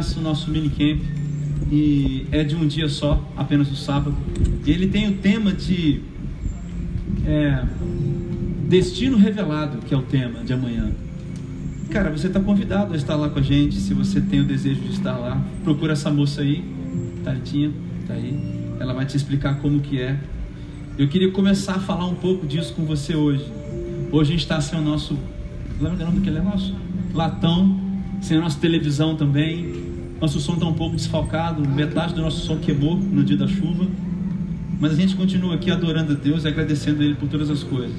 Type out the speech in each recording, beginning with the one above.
começa o nosso minicamp e é de um dia só, apenas o sábado. E ele tem o tema de é, Destino Revelado, que é o tema de amanhã. Cara, você está convidado a estar lá com a gente, se você tem o desejo de estar lá. Procura essa moça aí, Taritinha, tá aí. Ela vai te explicar como que é. Eu queria começar a falar um pouco disso com você hoje. Hoje a gente está sem o nosso. Lembra o nome daquele negócio? Latão, sem a nossa televisão também. Nosso som está um pouco desfalcado, metade do nosso som queimou no dia da chuva. Mas a gente continua aqui adorando a Deus e agradecendo a Ele por todas as coisas.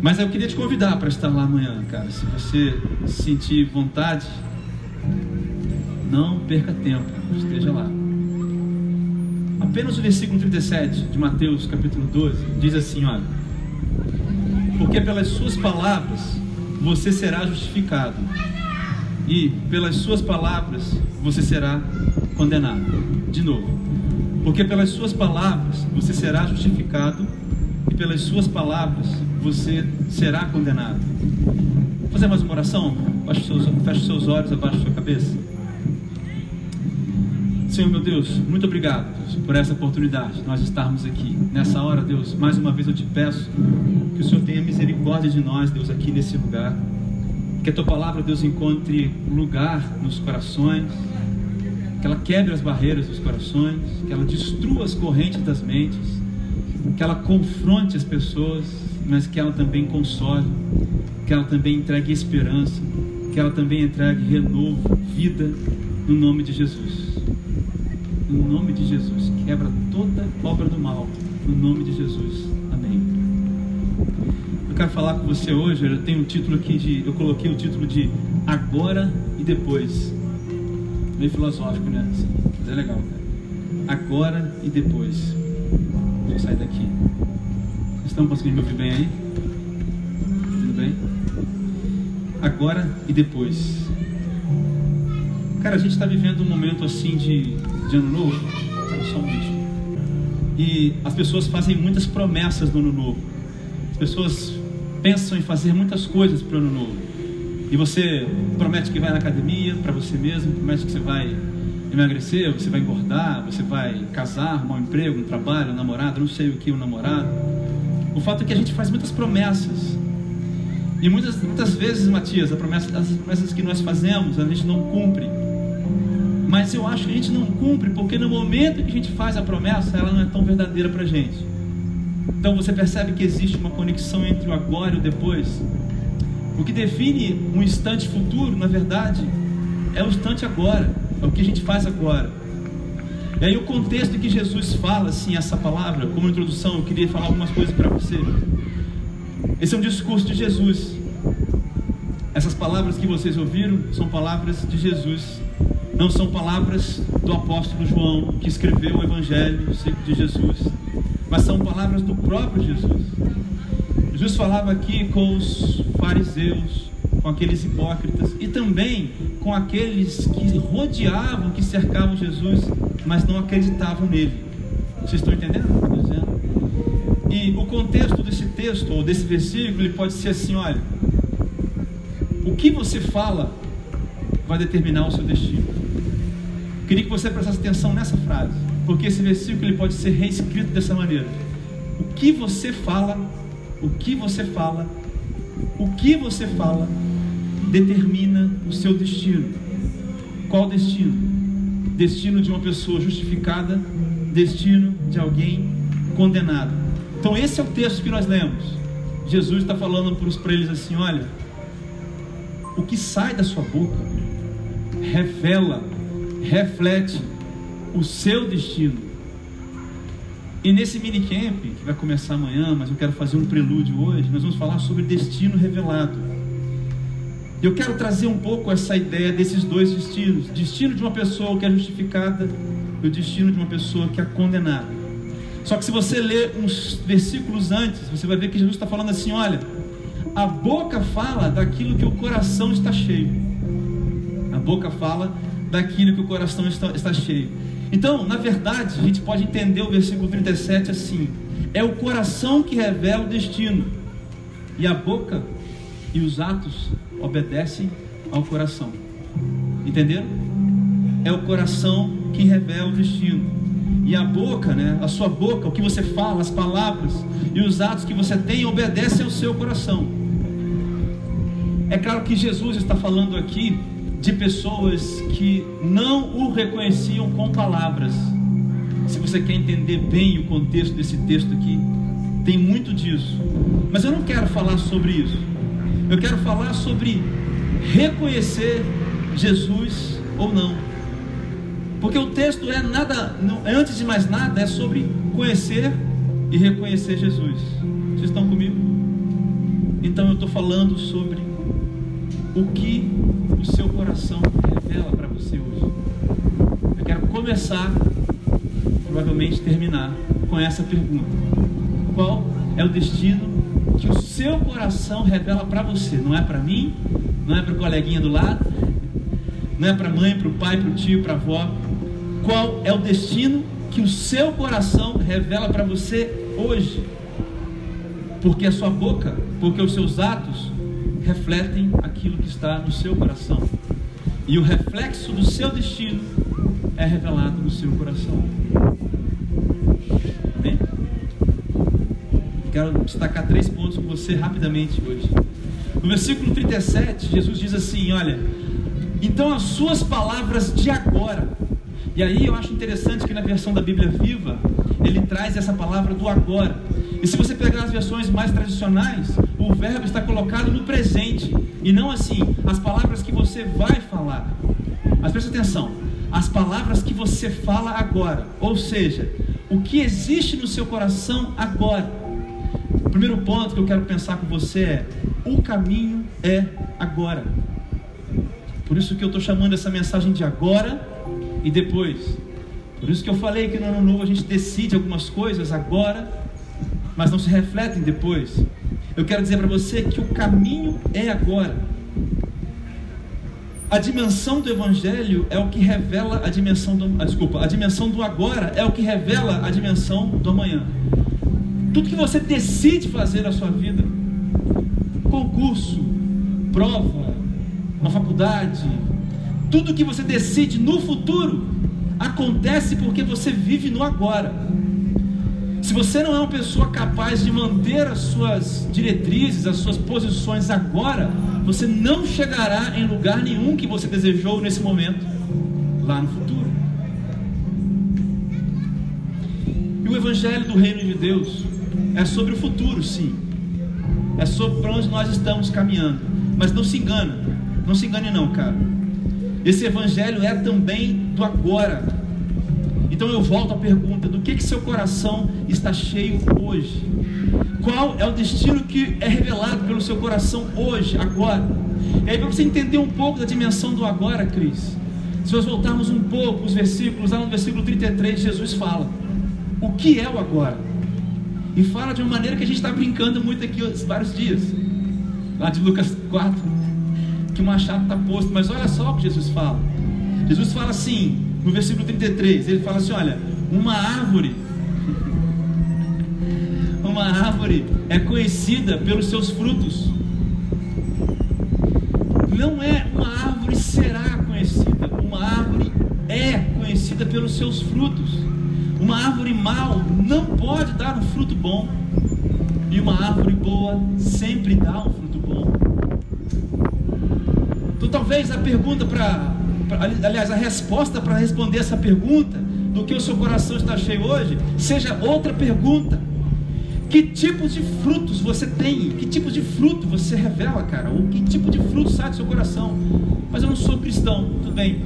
Mas eu queria te convidar para estar lá amanhã, cara. Se você sentir vontade, não perca tempo, esteja lá. Apenas o versículo 37 de Mateus, capítulo 12, diz assim: Olha, porque pelas suas palavras você será justificado, e pelas suas palavras você será condenado. De novo, porque pelas suas palavras você será justificado, e pelas suas palavras você será condenado. Vou fazer mais uma oração? Feche seus, feche seus olhos, abaixe sua cabeça. Senhor meu Deus, muito obrigado por essa oportunidade de nós estarmos aqui. Nessa hora, Deus, mais uma vez eu te peço que o Senhor tenha misericórdia de nós, Deus, aqui nesse lugar. Que a tua palavra, Deus, encontre lugar nos corações, que ela quebre as barreiras dos corações, que ela destrua as correntes das mentes, que ela confronte as pessoas, mas que ela também console, que ela também entregue esperança, que ela também entregue renovo, vida, no nome de Jesus. No nome de Jesus, quebra toda obra do mal, no nome de Jesus. Quero falar com você hoje, eu tenho um título aqui de, eu coloquei o título de Agora e Depois. Meio filosófico, né? Mas é legal, cara. Agora e depois. Vou sair daqui. Estão conseguindo me ouvir bem aí? Tudo bem? Agora e depois. Cara, a gente está vivendo um momento assim de, de ano novo. Só um bicho. E as pessoas fazem muitas promessas no ano novo. As pessoas pensam em fazer muitas coisas para o ano novo. E você promete que vai na academia para você mesmo, promete que você vai emagrecer, você vai engordar, você vai casar, arrumar um emprego, um trabalho, um namorado, não sei o que, um namorado. O fato é que a gente faz muitas promessas. E muitas, muitas vezes, Matias, promessa, as promessas que nós fazemos, a gente não cumpre. Mas eu acho que a gente não cumpre porque no momento que a gente faz a promessa, ela não é tão verdadeira para a gente. Então você percebe que existe uma conexão entre o agora e o depois. O que define um instante futuro, na verdade, é o instante agora, é o que a gente faz agora. E aí o contexto que Jesus fala assim essa palavra, como introdução, eu queria falar algumas coisas para você. Esse é um discurso de Jesus. Essas palavras que vocês ouviram são palavras de Jesus. Não são palavras do apóstolo João, que escreveu o evangelho de Jesus, mas são palavras do próprio Jesus. Jesus falava aqui com os fariseus, com aqueles hipócritas e também com aqueles que rodeavam, que cercavam Jesus, mas não acreditavam nele. Vocês estão entendendo o que eu estou dizendo? E o contexto desse texto, ou desse versículo, ele pode ser assim: olha, o que você fala vai determinar o seu destino. Queria que você prestasse atenção nessa frase, porque esse versículo ele pode ser reescrito dessa maneira. O que você fala, o que você fala, o que você fala determina o seu destino. Qual destino? Destino de uma pessoa justificada, destino de alguém condenado. Então esse é o texto que nós lemos. Jesus está falando para eles assim: olha, o que sai da sua boca revela, reflete o seu destino. E nesse minicamp, que vai começar amanhã, mas eu quero fazer um prelúdio hoje, nós vamos falar sobre destino revelado. Eu quero trazer um pouco essa ideia desses dois destinos: destino de uma pessoa que é justificada e o destino de uma pessoa que é condenada. Só que se você ler uns versículos antes, você vai ver que Jesus está falando assim: olha, a boca fala daquilo que o coração está cheio. A boca fala daquilo que o coração está, está cheio. Então, na verdade, a gente pode entender o versículo 37 assim: é o coração que revela o destino, e a boca e os atos obedecem ao coração. Entenderam? é o coração que revela o destino. E a boca, né, a sua boca, o que você fala, as palavras e os atos que você tem obedecem ao seu coração. É claro que Jesus está falando aqui de pessoas que não o reconheciam com palavras. Se você quer entender bem o contexto desse texto aqui, tem muito disso. Mas eu não quero falar sobre isso. Eu quero falar sobre reconhecer Jesus ou não. Porque o texto é nada, antes de mais nada, é sobre conhecer e reconhecer Jesus. Vocês estão comigo? Então eu estou falando sobre o que o seu coração revela para você hoje. Eu quero começar, provavelmente terminar, com essa pergunta: Qual é o destino que o seu coração revela para você? Não é para mim, não é para o coleguinha do lado, não é para a mãe, para o pai, para o tio, para a avó. Qual é o destino que o seu coração revela para você hoje? Porque a sua boca, porque os seus atos refletem aquilo que está no seu coração. E o reflexo do seu destino é revelado no seu coração. Amém? Quero destacar três pontos com você rapidamente hoje. No versículo 37, Jesus diz assim: Olha, então as suas palavras de agora. E aí eu acho interessante que na versão da Bíblia Viva, ele traz essa palavra do agora. E se você pegar as versões mais tradicionais, o verbo está colocado no presente e não assim, as palavras que você vai falar. Mas preste atenção, as palavras que você fala agora, ou seja, o que existe no seu coração agora. O primeiro ponto que eu quero pensar com você é: o caminho é agora. Por isso que eu estou chamando essa mensagem de agora e depois. Por isso que eu falei que no ano novo a gente decide algumas coisas agora, mas não se refletem depois. Eu quero dizer para você que o caminho é agora. A dimensão do evangelho é o que revela a dimensão do, ah, desculpa, a dimensão do agora é o que revela a dimensão do amanhã. Tudo que você decide fazer na sua vida, concurso, prova, uma faculdade, tudo que você decide no futuro acontece porque você vive no agora. Se você não é uma pessoa capaz de manter as suas diretrizes, as suas posições agora, você não chegará em lugar nenhum que você desejou nesse momento, lá no futuro. E o Evangelho do Reino de Deus é sobre o futuro, sim. É sobre para onde nós estamos caminhando. Mas não se engana, não se engane não, cara. Esse Evangelho é também do agora. Então eu volto à pergunta: do que, que seu coração está cheio hoje? Qual é o destino que é revelado pelo seu coração hoje, agora? E aí, para você entender um pouco da dimensão do agora, Cris, se nós voltarmos um pouco os versículos, lá no versículo 33, Jesus fala: o que é o agora? E fala de uma maneira que a gente está brincando muito aqui vários dias, lá de Lucas 4, que o machado está posto, mas olha só o que Jesus fala. Jesus fala assim: no versículo 33, ele fala assim: olha, uma árvore, uma árvore é conhecida pelos seus frutos. Não é uma árvore será conhecida, uma árvore é conhecida pelos seus frutos. Uma árvore mal não pode dar um fruto bom, e uma árvore boa sempre dá um fruto bom. Então, talvez a pergunta para aliás, a resposta para responder essa pergunta, do que o seu coração está cheio hoje, seja outra pergunta. Que tipos de frutos você tem? Que tipo de fruto você revela, cara? Ou que tipo de fruto sai do seu coração? Mas eu não sou cristão, tudo bem.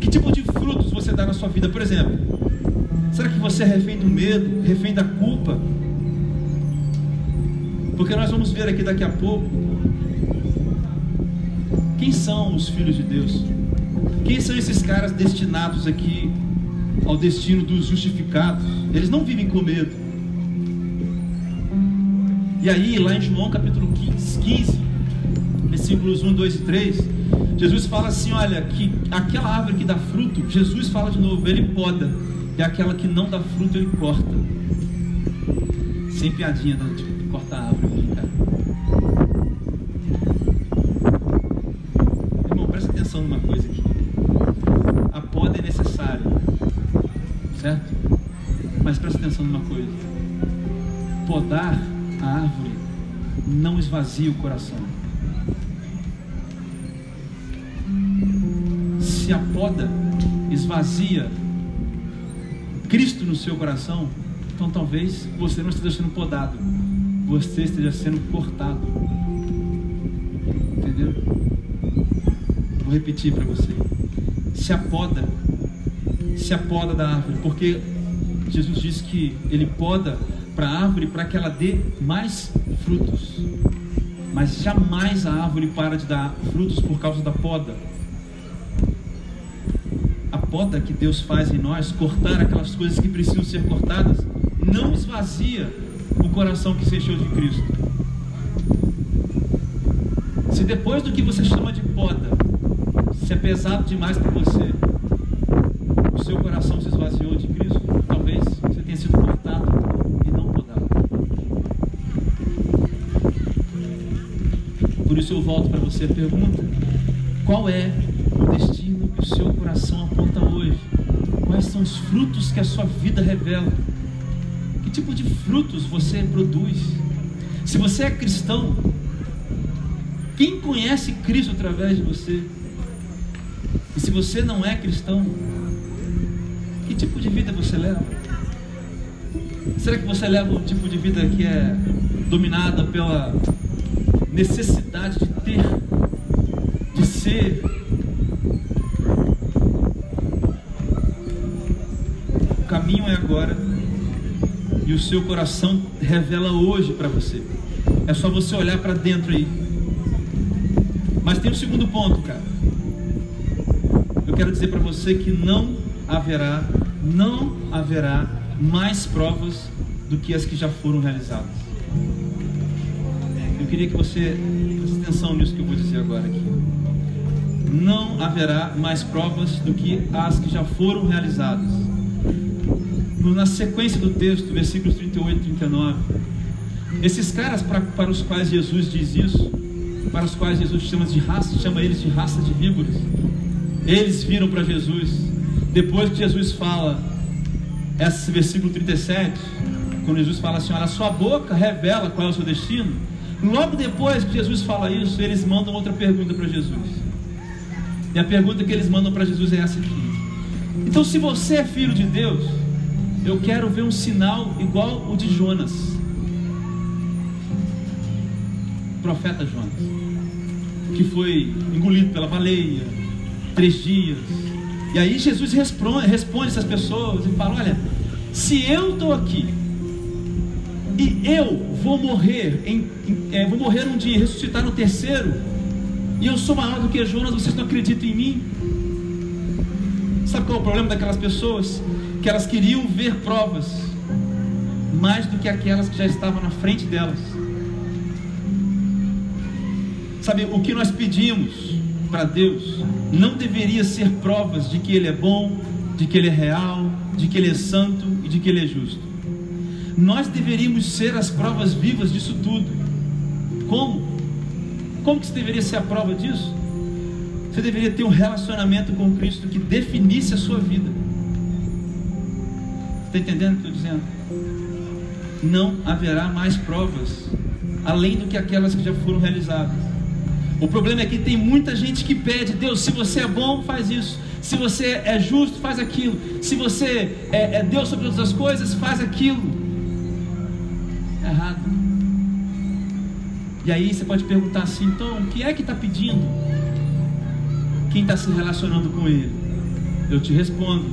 Que tipo de frutos você dá na sua vida? Por exemplo, será que você é refém do medo, refém da culpa? Porque nós vamos ver aqui daqui a pouco quem são os filhos de Deus. Quem são esses caras destinados aqui ao destino dos justificados? Eles não vivem com medo. E aí, lá em João capítulo 15, 15 versículos 1, 2 e 3, Jesus fala assim: olha, que aquela árvore que dá fruto, Jesus fala de novo, ele poda, e aquela que não dá fruto, ele corta. Sem piadinha, não, tipo, corta a árvore aqui, cara. Irmão, presta atenção numa coisa aqui. certo? Atenção numa coisa: podar a árvore não esvazia o coração. Se a poda esvazia Cristo no seu coração, então talvez você não esteja sendo podado, você esteja sendo cortado. Entendeu? Vou repetir para você. Se a poda, se a poda da árvore, porque Jesus disse que ele poda para a árvore para que ela dê mais frutos. Mas jamais a árvore para de dar frutos por causa da poda. A poda que Deus faz em nós, cortar aquelas coisas que precisam ser cortadas, não esvazia o coração que se encheu de Cristo. Se depois do que você chama de poda, se é pesado demais para você, o seu coração se esvaziou de Cristo, tenha sido cortado e não podado. Por isso eu volto para você a pergunta: qual é o destino que o seu coração aponta hoje? Quais são os frutos que a sua vida revela? Que tipo de frutos você produz? Se você é cristão, quem conhece Cristo através de você? E se você não é cristão, que tipo de vida você leva? Será que você leva um tipo de vida que é dominada pela necessidade de ter, de ser? O caminho é agora e o seu coração revela hoje para você. É só você olhar para dentro aí. Mas tem um segundo ponto, cara. Eu quero dizer para você que não haverá, não haverá mais provas do que as que já foram realizadas. Eu queria que você preste atenção nisso que eu vou dizer agora aqui. Não haverá mais provas do que as que já foram realizadas na sequência do texto, versículos 38 e 39. Esses caras para, para os quais Jesus diz isso, para os quais Jesus chama de raça, chama eles de raça de víboras. Eles viram para Jesus. Depois que Jesus fala esse versículo 37, quando Jesus fala assim: Olha, sua boca revela qual é o seu destino. Logo depois que Jesus fala isso, eles mandam outra pergunta para Jesus. E a pergunta que eles mandam para Jesus é essa aqui: Então, se você é filho de Deus, eu quero ver um sinal igual o de Jonas. O profeta Jonas. Que foi engolido pela baleia. Três dias. E aí Jesus responde, responde essas pessoas e fala: Olha, se eu estou aqui e eu vou morrer, em, em, é, vou morrer um dia e ressuscitar no terceiro, e eu sou maior do que Jonas, vocês não acreditam em mim? Sabe qual é o problema daquelas pessoas? que elas queriam ver provas mais do que aquelas que já estavam na frente delas. Sabe, o que nós pedimos para Deus não deveria ser provas de que Ele é bom, de que Ele é real, de que Ele é santo e de que Ele é justo. Nós deveríamos ser as provas vivas disso tudo. Como? Como que isso deveria ser a prova disso? Você deveria ter um relacionamento com Cristo que definisse a sua vida. Está entendendo o que eu estou dizendo? Não haverá mais provas além do que aquelas que já foram realizadas. O problema é que tem muita gente que pede, Deus, se você é bom, faz isso. Se você é justo, faz aquilo. Se você é, é Deus sobre todas as coisas, faz aquilo. Errado. E aí você pode perguntar assim, então, o que é que está pedindo? Quem está se relacionando com Ele? Eu te respondo.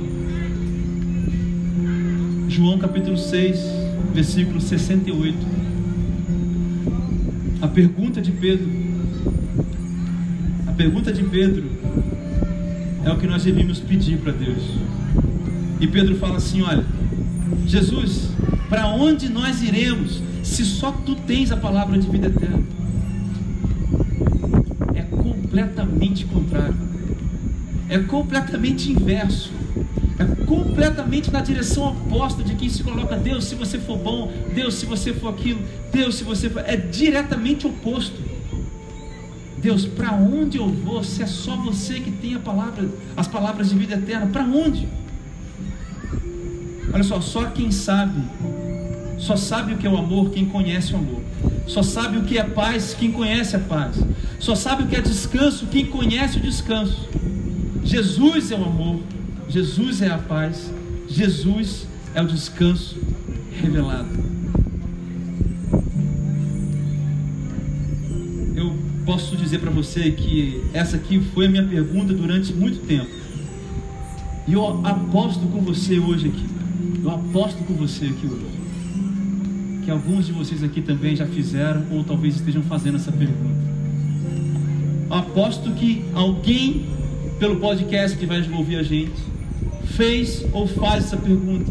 João capítulo 6, versículo 68. A pergunta de Pedro, a pergunta de Pedro é o que nós devíamos pedir para Deus. E Pedro fala assim: Olha, Jesus, para onde nós iremos se só tu tens a palavra de vida eterna? É completamente contrário, é completamente inverso é completamente na direção oposta de quem se coloca Deus, se você for bom, Deus, se você for aquilo, Deus, se você for. É diretamente oposto. Deus, para onde eu vou se é só você que tem a palavra, as palavras de vida eterna? Para onde? Olha só, só quem sabe, só sabe o que é o amor quem conhece o amor. Só sabe o que é paz quem conhece a paz. Só sabe o que é descanso quem conhece o descanso. Jesus é o amor, Jesus é a paz, Jesus é o descanso revelado. Eu posso dizer para você que essa aqui foi a minha pergunta durante muito tempo. E eu aposto com você hoje aqui. Eu aposto com você aqui hoje. Que alguns de vocês aqui também já fizeram ou talvez estejam fazendo essa pergunta. Aposto que alguém pelo podcast que vai ouvir a gente fez ou faz essa pergunta.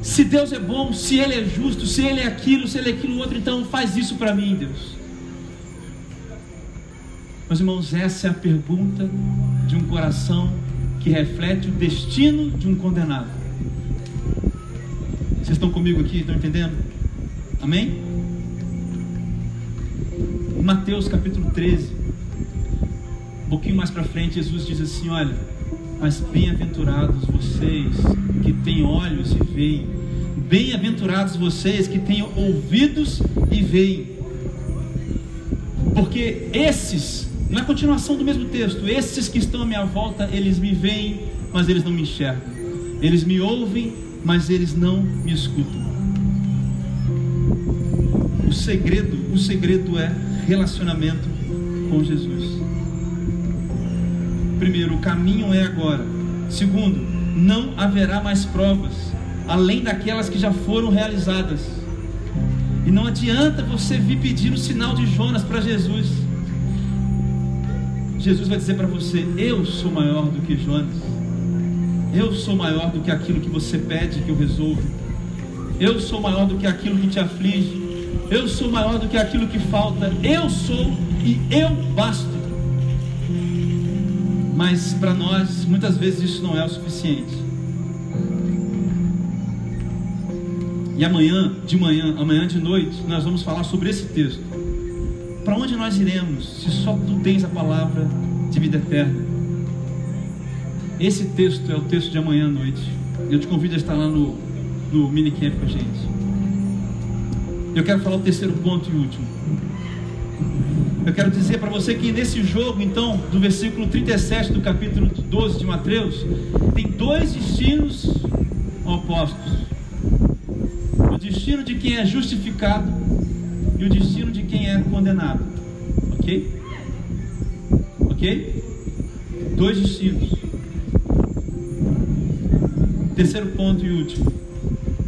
Se Deus é bom, se Ele é justo, se Ele é aquilo, se Ele é aquilo outro, então faz isso para mim, Deus. Meus irmãos, essa é a pergunta de um coração que reflete o destino de um condenado. Vocês estão comigo aqui? Estão entendendo? Amém? Em Mateus capítulo 13, um pouquinho mais para frente, Jesus diz assim: Olha, mas bem-aventurados vocês que têm olhos e veem, bem-aventurados vocês que têm ouvidos e veem, porque esses, na continuação do mesmo texto, esses que estão à minha volta, eles me veem, mas eles não me enxergam, eles me ouvem, mas eles não me escutam. Segredo, o segredo é relacionamento com Jesus. Primeiro, o caminho é agora. Segundo, não haverá mais provas, além daquelas que já foram realizadas. E não adianta você vir pedir o sinal de Jonas para Jesus. Jesus vai dizer para você: Eu sou maior do que Jonas. Eu sou maior do que aquilo que você pede que eu resolva. Eu sou maior do que aquilo que te aflige. Eu sou maior do que aquilo que falta. Eu sou e eu basto. Mas para nós, muitas vezes isso não é o suficiente. E amanhã, de manhã, amanhã de noite, nós vamos falar sobre esse texto. Para onde nós iremos se só tu tens a palavra de vida eterna? Esse texto é o texto de amanhã à noite. Eu te convido a estar lá no, no minicamp com a gente. Eu quero falar o terceiro ponto e último. Eu quero dizer para você que nesse jogo, então, do versículo 37 do capítulo 12 de Mateus, tem dois destinos opostos: o destino de quem é justificado e o destino de quem é condenado. Ok? Ok? Dois destinos. Terceiro ponto e último: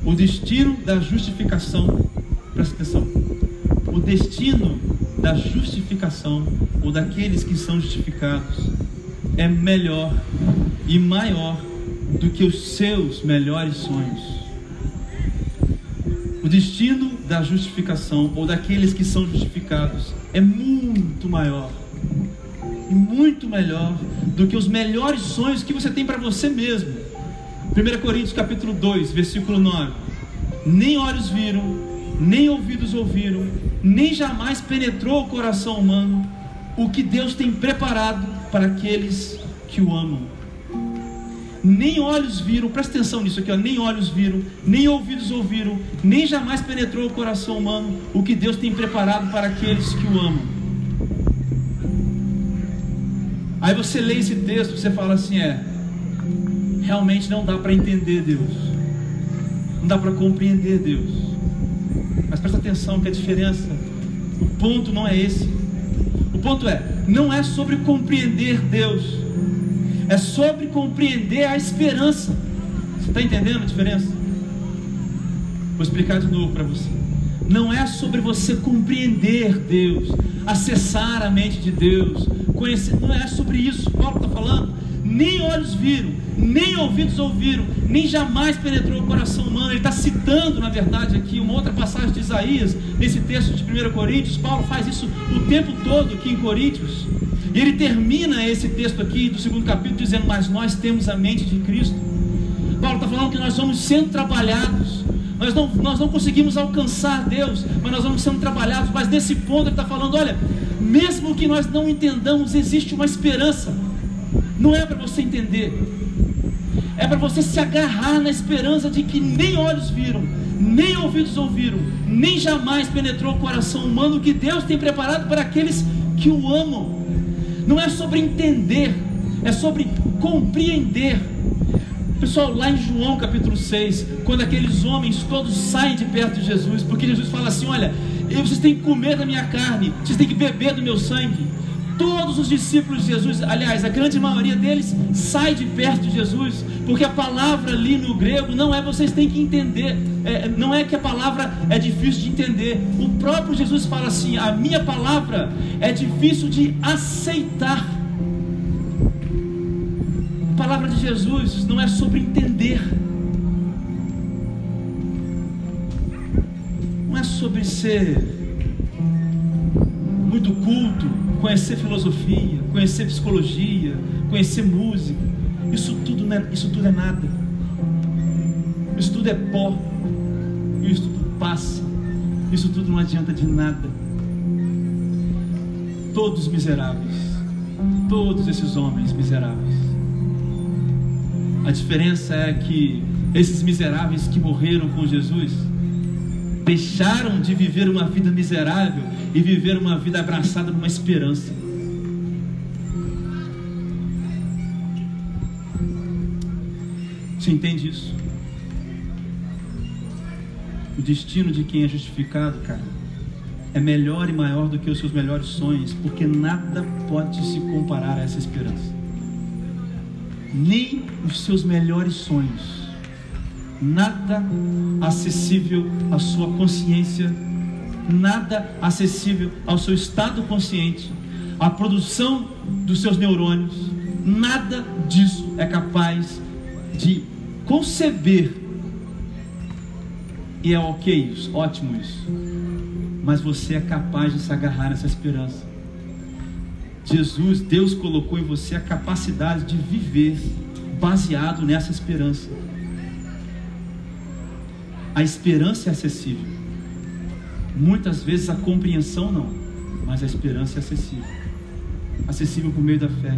o destino da justificação. Presta atenção. O destino da justificação ou daqueles que são justificados é melhor e maior do que os seus melhores sonhos. O destino da justificação ou daqueles que são justificados é muito maior e muito melhor do que os melhores sonhos que você tem para você mesmo. 1 Coríntios capítulo 2, versículo 9. Nem olhos viram, nem ouvidos ouviram, nem jamais penetrou o coração humano o que Deus tem preparado para aqueles que o amam. Nem olhos viram, presta atenção nisso aqui, ó, nem olhos viram, nem ouvidos ouviram, nem jamais penetrou o coração humano o que Deus tem preparado para aqueles que o amam. Aí você lê esse texto, você fala assim: é, realmente não dá para entender Deus, não dá para compreender Deus. Mas presta atenção que a diferença, o ponto não é esse. O ponto é, não é sobre compreender Deus, é sobre compreender a esperança. Você está entendendo a diferença? Vou explicar de novo para você. Não é sobre você compreender Deus, acessar a mente de Deus, conhecer. Não é sobre isso. Paulo está falando. Nem olhos viram, nem ouvidos ouviram, nem jamais penetrou o coração humano. Ele está citando, na verdade, aqui uma outra passagem de Isaías, nesse texto de 1 Coríntios. Paulo faz isso o tempo todo aqui em Coríntios. E ele termina esse texto aqui do segundo capítulo dizendo: Mas nós temos a mente de Cristo. Paulo está falando que nós somos sendo trabalhados. Nós não, nós não conseguimos alcançar Deus, mas nós vamos sendo trabalhados. Mas nesse ponto ele está falando: olha, mesmo que nós não entendamos, existe uma esperança. Não é para você entender, é para você se agarrar na esperança de que nem olhos viram, nem ouvidos ouviram, nem jamais penetrou o coração humano que Deus tem preparado para aqueles que o amam. Não é sobre entender, é sobre compreender. Pessoal, lá em João capítulo 6, quando aqueles homens todos saem de perto de Jesus, porque Jesus fala assim: Olha, vocês têm que comer da minha carne, vocês têm que beber do meu sangue. Todos os discípulos de Jesus, aliás, a grande maioria deles sai de perto de Jesus, porque a palavra ali no grego não é vocês têm que entender, é, não é que a palavra é difícil de entender. O próprio Jesus fala assim: a minha palavra é difícil de aceitar. A palavra de Jesus não é sobre entender, não é sobre ser muito culto conhecer filosofia, conhecer psicologia, conhecer música. Isso tudo, não é, isso tudo é nada. Isso tudo é pó. Isso tudo passa. Isso tudo não adianta de nada. Todos miseráveis. Todos esses homens miseráveis. A diferença é que esses miseráveis que morreram com Jesus deixaram de viver uma vida miserável e viver uma vida abraçada numa esperança. Você entende isso? O destino de quem é justificado, cara, é melhor e maior do que os seus melhores sonhos, porque nada pode se comparar a essa esperança. Nem os seus melhores sonhos. Nada acessível à sua consciência nada acessível ao seu estado consciente, à produção dos seus neurônios, nada disso é capaz de conceber. E é ok isso, ótimo isso. Mas você é capaz de se agarrar nessa esperança. Jesus, Deus colocou em você a capacidade de viver baseado nessa esperança. A esperança é acessível. Muitas vezes a compreensão não, mas a esperança é acessível acessível por meio da fé.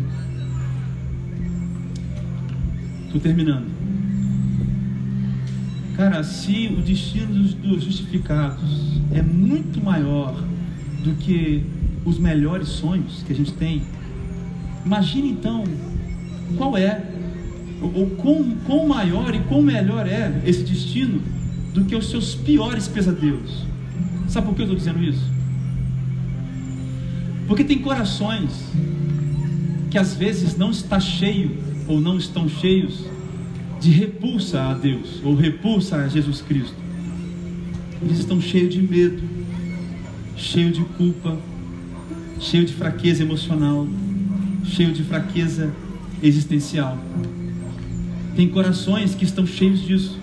Estou terminando. Cara, se o destino dos, dos justificados é muito maior do que os melhores sonhos que a gente tem, imagine então qual é, ou quão, quão maior e quão melhor é esse destino do que os seus piores pesadelos. Sabe por que eu estou dizendo isso? Porque tem corações que às vezes não está cheio ou não estão cheios de repulsa a Deus ou repulsa a Jesus Cristo. Eles estão cheios de medo, cheios de culpa, cheios de fraqueza emocional, cheios de fraqueza existencial. Tem corações que estão cheios disso.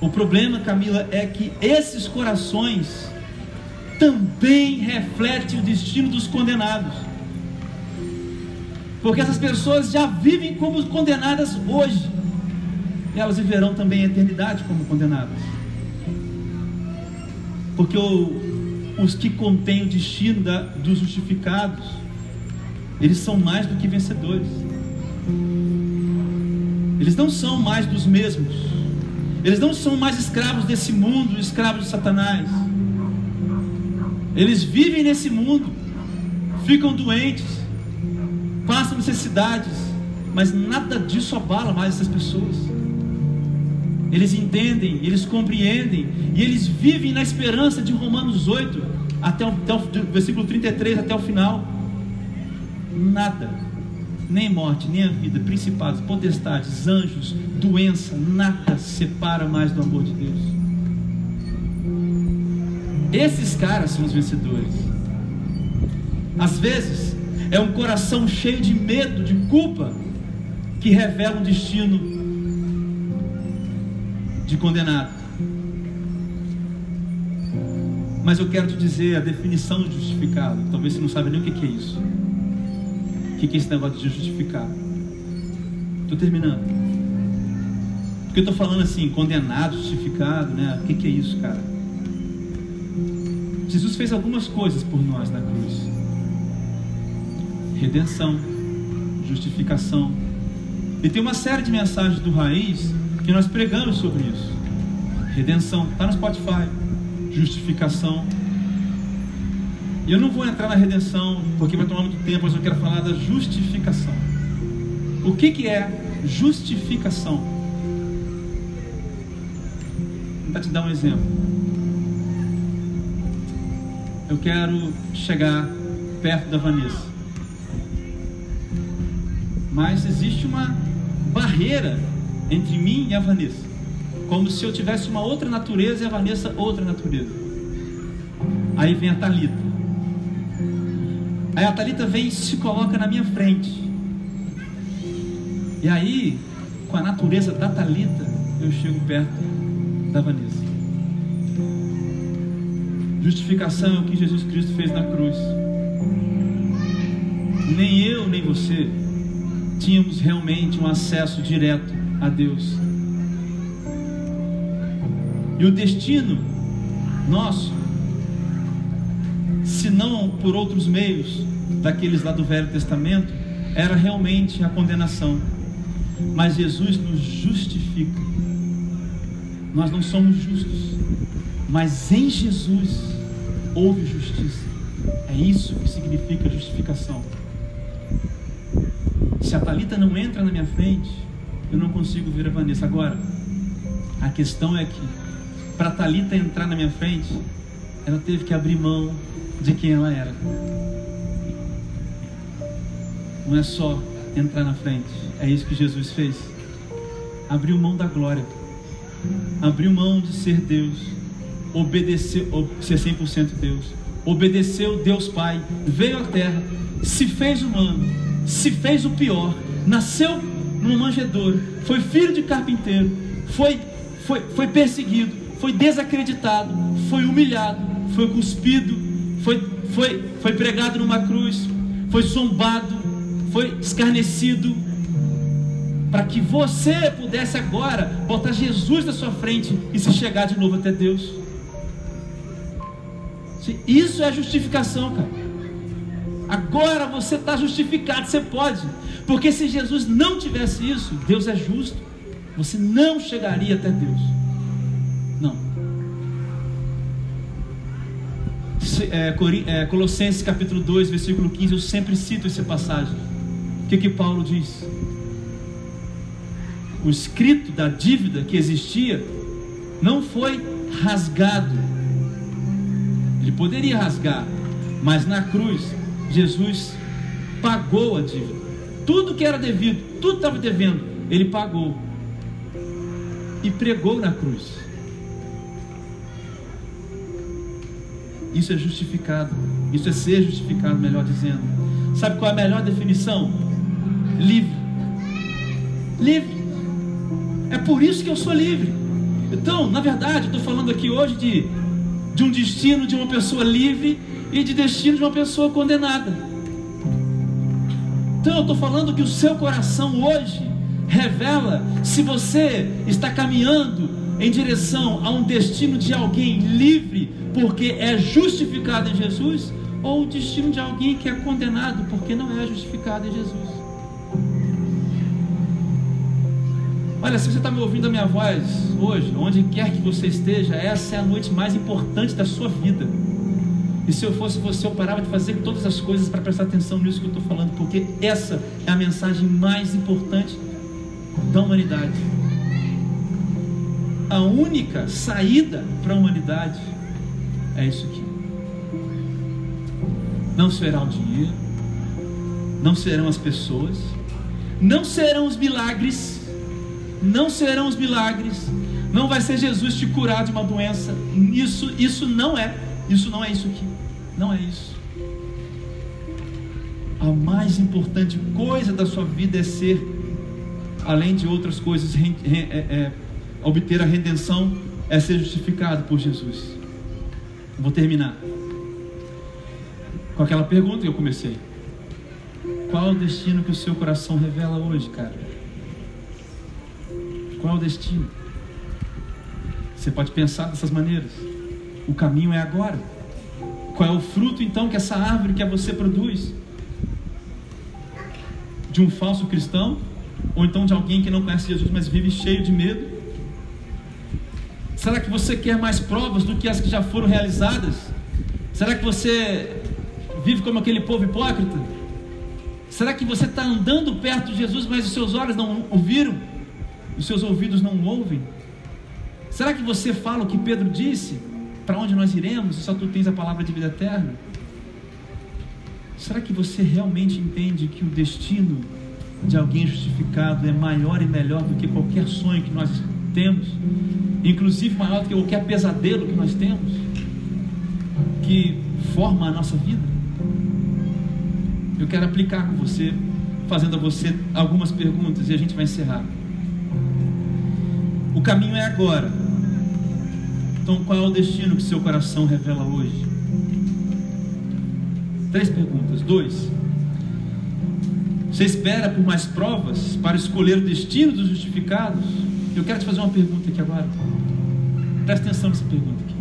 O problema, Camila, é que esses corações também refletem o destino dos condenados. Porque essas pessoas já vivem como condenadas hoje. E elas viverão também a eternidade como condenadas. Porque o, os que contêm o destino da, dos justificados, eles são mais do que vencedores. Eles não são mais dos mesmos. Eles não são mais escravos desse mundo, escravos de Satanás. Eles vivem nesse mundo, ficam doentes, passam necessidades, mas nada disso abala mais essas pessoas. Eles entendem, eles compreendem e eles vivem na esperança de Romanos 8, até o, até o versículo 33 até o final. Nada nem morte, nem a vida, principados, potestades, anjos, doença, nada separa mais do amor de Deus. Esses caras são os vencedores. Às vezes, é um coração cheio de medo, de culpa, que revela um destino de condenado. Mas eu quero te dizer a definição de justificado. Talvez você não saiba nem o que é isso. O que é esse negócio de justificar? Estou terminando. Porque eu estou falando assim, condenado, justificado, né? O que é isso, cara? Jesus fez algumas coisas por nós na cruz: redenção, justificação, E tem uma série de mensagens do Raiz que nós pregamos sobre isso. Redenção, está no Spotify. Justificação. E eu não vou entrar na redenção, porque vai tomar muito tempo, mas eu quero falar da justificação. O que, que é justificação? Vou tentar te dar um exemplo. Eu quero chegar perto da Vanessa. Mas existe uma barreira entre mim e a Vanessa. Como se eu tivesse uma outra natureza e a Vanessa outra natureza. Aí vem a Talita. Aí a Talita vem e se coloca na minha frente. E aí, com a natureza da Talita, eu chego perto da Vanessa. Justificação é o que Jesus Cristo fez na cruz. Nem eu, nem você tínhamos realmente um acesso direto a Deus. E o destino nosso, se não por outros meios daqueles lá do Velho Testamento, era realmente a condenação. Mas Jesus nos justifica. Nós não somos justos, mas em Jesus houve justiça. É isso que significa justificação. Se a Talita não entra na minha frente, eu não consigo ver a Vanessa. Agora, a questão é que para Talita entrar na minha frente, ela teve que abrir mão de quem ela era. Não é só entrar na frente, é isso que Jesus fez. Abriu mão da glória, abriu mão de ser Deus, obedeceu, ser 100% Deus, obedeceu Deus Pai, veio à terra, se fez humano se fez o pior, nasceu numa manjedoura, foi filho de carpinteiro, foi, foi, foi perseguido, foi desacreditado, foi humilhado, foi cuspido, foi, foi, foi pregado numa cruz, foi zombado, foi escarnecido, para que você pudesse agora botar Jesus na sua frente e se chegar de novo até Deus. Isso é justificação, cara. Agora você está justificado, você pode. Porque se Jesus não tivesse isso, Deus é justo, você não chegaria até Deus. Colossenses capítulo 2, versículo 15, eu sempre cito essa passagem. O que, que Paulo diz? O escrito da dívida que existia não foi rasgado. Ele poderia rasgar, mas na cruz Jesus pagou a dívida. Tudo que era devido, tudo estava devendo, ele pagou. E pregou na cruz. Isso é justificado. Isso é ser justificado, melhor dizendo. Sabe qual é a melhor definição? Livre. Livre. É por isso que eu sou livre. Então, na verdade, eu estou falando aqui hoje de, de um destino de uma pessoa livre e de destino de uma pessoa condenada. Então eu estou falando que o seu coração hoje revela se você está caminhando em direção a um destino de alguém livre porque é justificado em Jesus ou o destino de alguém que é condenado porque não é justificado em Jesus. Olha, se você está me ouvindo a minha voz hoje, onde quer que você esteja, essa é a noite mais importante da sua vida. E se eu fosse você, eu parava de fazer todas as coisas para prestar atenção nisso que eu estou falando, porque essa é a mensagem mais importante da humanidade. A única saída para a humanidade é isso aqui. Não será o dinheiro, não serão as pessoas, não serão os milagres, não serão os milagres, não vai ser Jesus te curar de uma doença. Isso, isso não é, isso não é isso aqui. Não é isso. A mais importante coisa da sua vida é ser, além de outras coisas, é, é, obter a redenção, é ser justificado por Jesus. Vou terminar com aquela pergunta que eu comecei. Qual é o destino que o seu coração revela hoje, cara? Qual é o destino? Você pode pensar dessas maneiras. O caminho é agora. Qual é o fruto então que essa árvore que você produz? De um falso cristão? Ou então de alguém que não conhece Jesus, mas vive cheio de medo? Será que você quer mais provas do que as que já foram realizadas? Será que você vive como aquele povo hipócrita? Será que você está andando perto de Jesus, mas os seus olhos não ouviram? Os seus ouvidos não ouvem? Será que você fala o que Pedro disse? Para onde nós iremos? Só tu tens a palavra de vida eterna? Será que você realmente entende que o destino de alguém justificado é maior e melhor do que qualquer sonho que nós temos? Inclusive maior do que qualquer pesadelo que nós temos? Que forma a nossa vida? Eu quero aplicar com você, fazendo a você algumas perguntas e a gente vai encerrar. O caminho é agora. Então, qual é o destino que seu coração revela hoje? Três perguntas. Dois. Você espera por mais provas para escolher o destino dos justificados? Eu quero te fazer uma pergunta aqui agora. Presta atenção nessa pergunta aqui.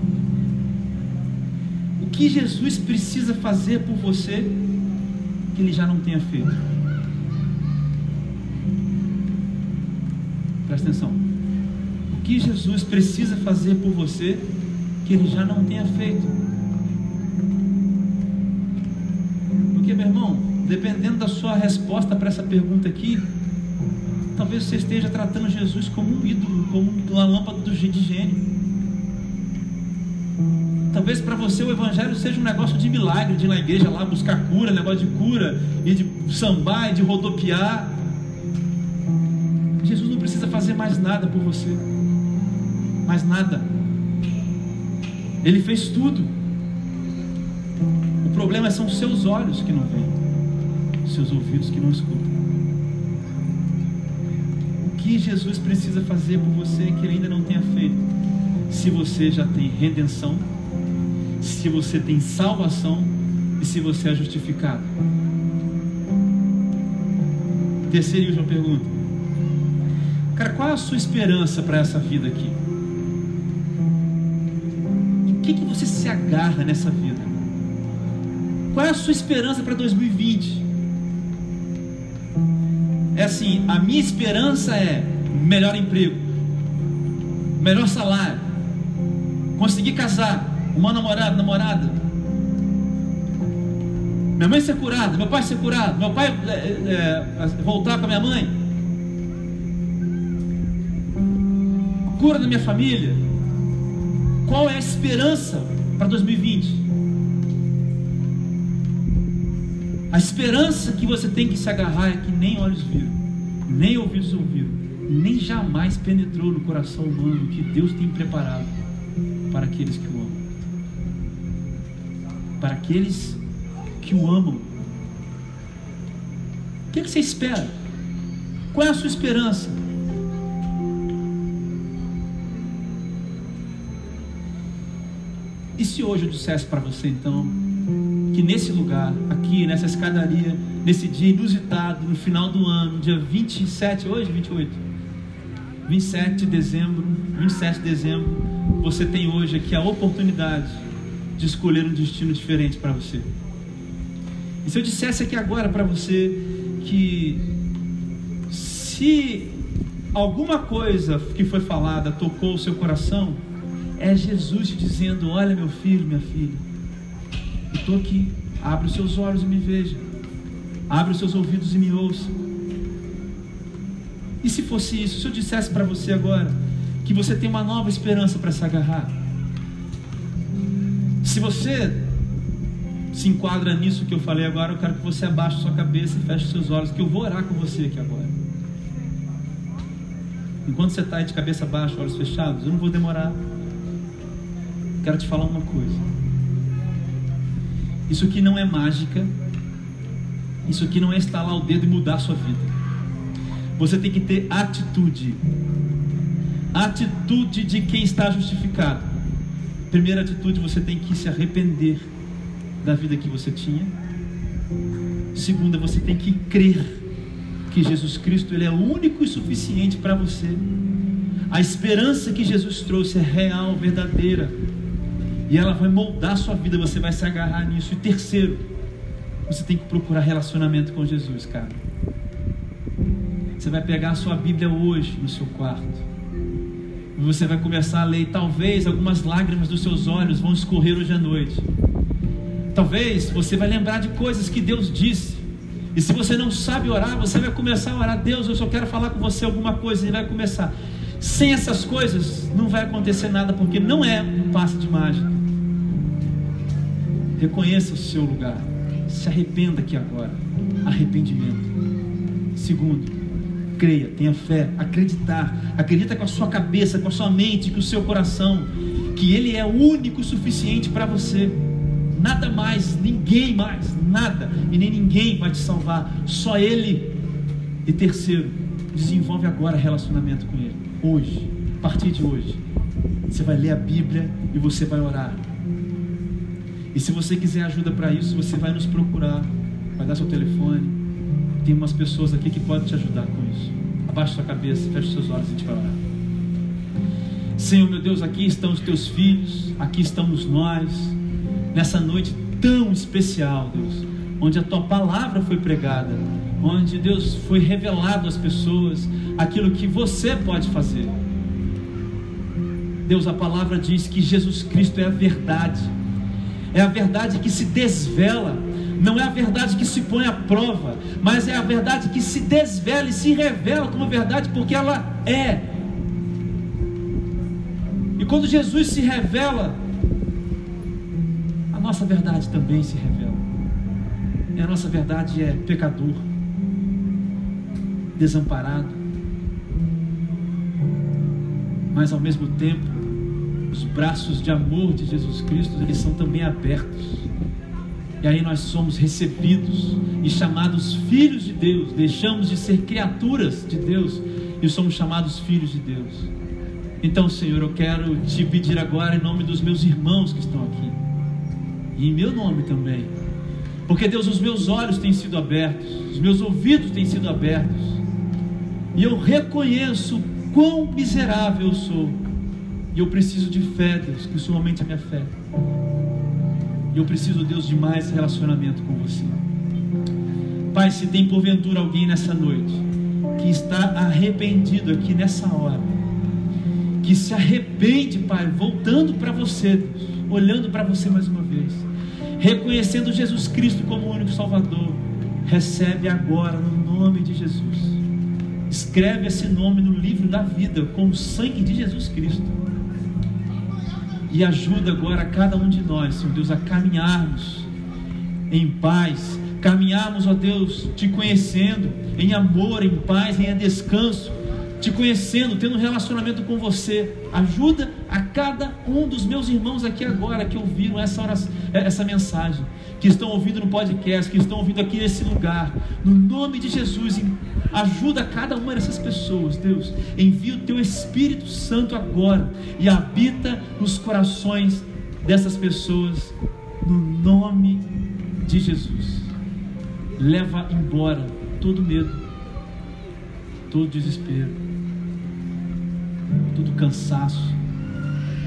O que Jesus precisa fazer por você que ele já não tenha feito? Presta atenção. O que Jesus precisa fazer por você que ele já não tenha feito? meu irmão, dependendo da sua resposta para essa pergunta aqui, talvez você esteja tratando Jesus como um ídolo, como uma lâmpada do de gênio. Talvez para você o evangelho seja um negócio de milagre, de ir na igreja lá buscar cura, negócio de cura, e de sambar, e de rodopiar. Jesus não precisa fazer mais nada por você. Mais nada. Ele fez tudo problema são os seus olhos que não veem, seus ouvidos que não escutam. Que Jesus precisa fazer por você que ele ainda não tenha feito? Se você já tem redenção, se você tem salvação e se você é justificado. Terceira e última pergunta. Cara, qual é a sua esperança para essa vida aqui? Em que, que você se agarra nessa vida? Qual é a sua esperança para 2020? É assim, a minha esperança é melhor emprego, melhor salário, conseguir casar, uma namorada, namorada, minha mãe ser curada, meu pai ser curado, meu pai é, é, voltar com a minha mãe, cura da minha família. Qual é a esperança para 2020? A esperança que você tem que se agarrar é que nem olhos viram, nem ouvidos ouviram, nem jamais penetrou no coração humano que Deus tem preparado para aqueles que o amam. Para aqueles que o amam. O que, é que você espera? Qual é a sua esperança? E se hoje eu dissesse para você então que nesse lugar, aqui, nessa escadaria, nesse dia inusitado, no final do ano, dia 27, hoje 28, 27 de dezembro, 27 de dezembro, você tem hoje aqui a oportunidade de escolher um destino diferente para você. E se eu dissesse aqui agora para você que se alguma coisa que foi falada tocou o seu coração, é Jesus te dizendo: Olha, meu filho, minha filha, Estou aqui. Abre os seus olhos e me veja. Abre os seus ouvidos e me ouça. E se fosse isso, se eu dissesse para você agora que você tem uma nova esperança para se agarrar? Se você se enquadra nisso que eu falei agora, eu quero que você abaixe sua cabeça e feche seus olhos, que eu vou orar com você aqui agora. Enquanto você está aí de cabeça baixa, olhos fechados, eu não vou demorar. Quero te falar uma coisa. Isso aqui não é mágica. Isso aqui não é estalar o dedo e mudar a sua vida. Você tem que ter atitude. Atitude de quem está justificado. Primeira atitude, você tem que se arrepender da vida que você tinha. Segunda, você tem que crer que Jesus Cristo ele é único e suficiente para você. A esperança que Jesus trouxe é real, verdadeira. E ela vai moldar a sua vida, você vai se agarrar nisso. E terceiro, você tem que procurar relacionamento com Jesus, cara. Você vai pegar a sua Bíblia hoje no seu quarto. E você vai começar a ler. Talvez algumas lágrimas dos seus olhos vão escorrer hoje à noite. Talvez você vai lembrar de coisas que Deus disse. E se você não sabe orar, você vai começar a orar. Deus, eu só quero falar com você alguma coisa. E vai começar. Sem essas coisas, não vai acontecer nada, porque não é um passe de mágica. Reconheça o seu lugar. Se arrependa aqui agora. Arrependimento. Segundo, creia, tenha fé, acreditar. Acredita com a sua cabeça, com a sua mente, com o seu coração, que Ele é o único suficiente para você. Nada mais, ninguém mais, nada e nem ninguém vai te salvar, só Ele. E terceiro, desenvolve agora relacionamento com Ele. Hoje, a partir de hoje, você vai ler a Bíblia e você vai orar. E se você quiser ajuda para isso, você vai nos procurar, vai dar seu telefone. Tem umas pessoas aqui que podem te ajudar com isso. Abaixa sua cabeça, feche seus olhos e a gente vai orar. Senhor meu Deus, aqui estão os teus filhos, aqui estamos nós, nessa noite tão especial, Deus, onde a tua palavra foi pregada, onde Deus foi revelado às pessoas aquilo que você pode fazer. Deus, a palavra diz que Jesus Cristo é a verdade é a verdade que se desvela, não é a verdade que se põe à prova, mas é a verdade que se desvela e se revela como verdade, porque ela é. E quando Jesus se revela, a nossa verdade também se revela. E a nossa verdade é pecador, desamparado, mas ao mesmo tempo os braços de amor de Jesus Cristo, eles são também abertos. E aí nós somos recebidos e chamados filhos de Deus, deixamos de ser criaturas de Deus e somos chamados filhos de Deus. Então, Senhor, eu quero te pedir agora em nome dos meus irmãos que estão aqui, e em meu nome também, porque Deus, os meus olhos têm sido abertos, os meus ouvidos têm sido abertos, e eu reconheço quão miserável eu sou e eu preciso de fé, Deus, que o Senhor aumente a minha fé. E eu preciso, Deus, de mais relacionamento com você. Pai, se tem porventura alguém nessa noite que está arrependido aqui nessa hora, que se arrepende, Pai, voltando para você, Deus, olhando para você mais uma vez, reconhecendo Jesus Cristo como o único Salvador, recebe agora no nome de Jesus. Escreve esse nome no livro da vida com o sangue de Jesus Cristo. E ajuda agora cada um de nós, Senhor Deus, a caminharmos em paz, caminharmos, ó Deus, te conhecendo em amor, em paz, em descanso, te conhecendo, tendo um relacionamento com você. Ajuda a cada um dos meus irmãos aqui agora que ouviram essa, oração, essa mensagem, que estão ouvindo no podcast, que estão ouvindo aqui nesse lugar. No nome de Jesus, Ajuda cada uma dessas pessoas, Deus. Envia o teu Espírito Santo agora e habita nos corações dessas pessoas, no nome de Jesus. Leva embora todo medo, todo desespero, todo cansaço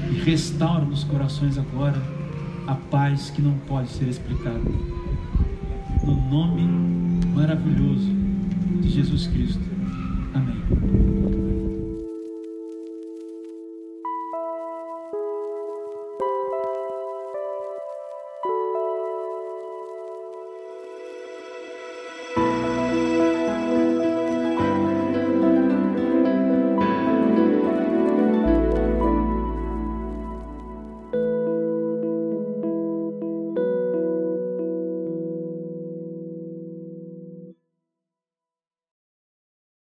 e restaura nos corações agora a paz que não pode ser explicada. No nome maravilhoso de Jesus Cristo. Amém.